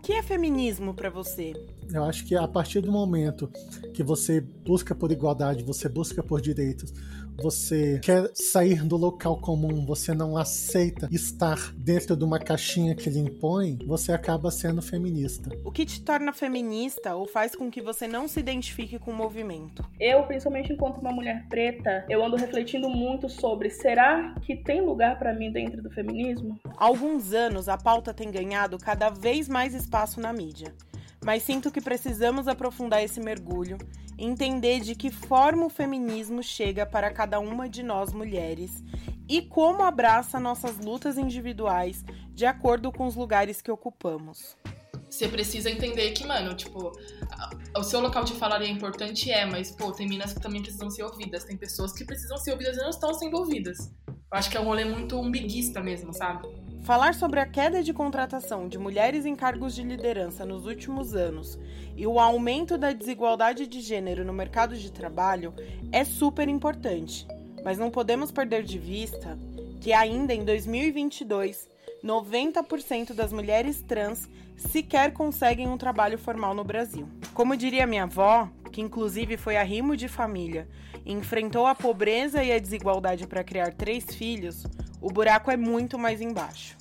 que é feminismo para você? Eu acho que a partir do momento que você busca por igualdade, você busca por direitos, você quer sair do local comum, você não aceita estar dentro de uma caixinha que lhe impõe, você acaba sendo feminista. O que te torna feminista ou faz com que você não se identifique com o movimento? Eu, principalmente enquanto uma mulher preta, eu ando refletindo muito sobre será que tem lugar para mim dentro do feminismo? Há alguns anos a pauta tem ganhado cada vez mais espaço na mídia mas sinto que precisamos aprofundar esse mergulho entender de que forma o feminismo chega para cada uma de nós mulheres e como abraça nossas lutas individuais de acordo com os lugares que ocupamos. Você precisa entender que, mano, tipo, o seu local de falar é importante, é, mas, pô, tem minas que também precisam ser ouvidas, tem pessoas que precisam ser ouvidas e não estão sendo ouvidas. Eu acho que é um rolê muito umbiguista mesmo, sabe? Falar sobre a queda de contratação de mulheres em cargos de liderança nos últimos anos e o aumento da desigualdade de gênero no mercado de trabalho é super importante, mas não podemos perder de vista que ainda em 2022, 90% das mulheres trans sequer conseguem um trabalho formal no Brasil. Como diria minha avó, que inclusive foi arrimo de família, e enfrentou a pobreza e a desigualdade para criar três filhos, o buraco é muito mais embaixo.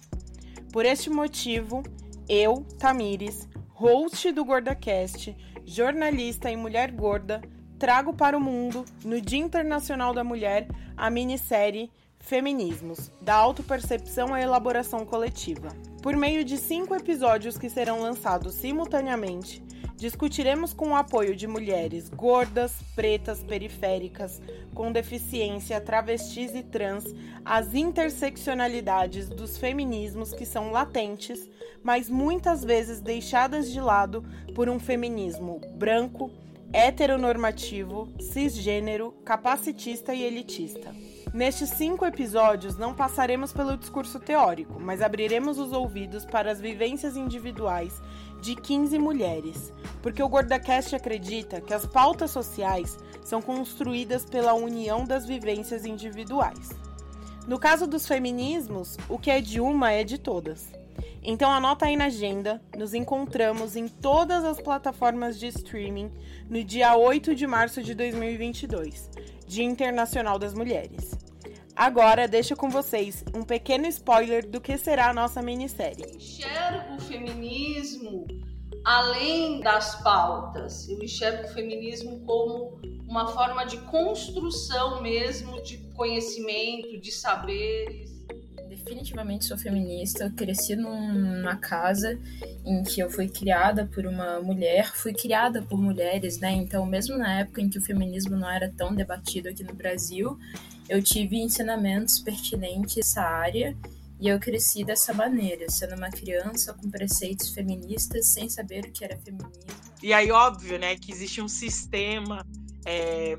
Por este motivo, eu, Tamires, host do GordaCast, jornalista e mulher gorda, trago para o mundo, no Dia Internacional da Mulher, a minissérie Feminismos, da autopercepção à elaboração coletiva. Por meio de cinco episódios que serão lançados simultaneamente, discutiremos com o apoio de mulheres gordas, pretas, periféricas, com deficiência, travestis e trans, as interseccionalidades dos feminismos que são latentes, mas muitas vezes deixadas de lado por um feminismo branco, heteronormativo, cisgênero, capacitista e elitista. Nestes cinco episódios, não passaremos pelo discurso teórico, mas abriremos os ouvidos para as vivências individuais de 15 mulheres, porque o GordaCast acredita que as pautas sociais são construídas pela união das vivências individuais. No caso dos feminismos, o que é de uma é de todas. Então anota aí na agenda, nos encontramos em todas as plataformas de streaming no dia 8 de março de 2022, Dia Internacional das Mulheres. Agora deixo com vocês um pequeno spoiler do que será a nossa minissérie. Enxergo o feminismo além das pautas. Eu enxergo o feminismo como uma forma de construção mesmo de conhecimento, de saberes definitivamente sou feminista. Eu cresci numa casa em que eu fui criada por uma mulher, fui criada por mulheres, né? Então, mesmo na época em que o feminismo não era tão debatido aqui no Brasil, eu tive ensinamentos pertinentes a essa área e eu cresci dessa maneira, sendo uma criança com preceitos feministas sem saber o que era feminismo. E aí, óbvio, né, que existe um sistema é,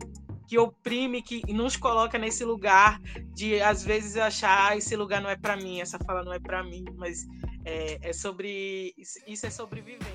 que oprime, que nos coloca nesse lugar de às vezes achar ah, esse lugar não é para mim, essa fala não é para mim, mas é, é sobre isso é sobrevivência.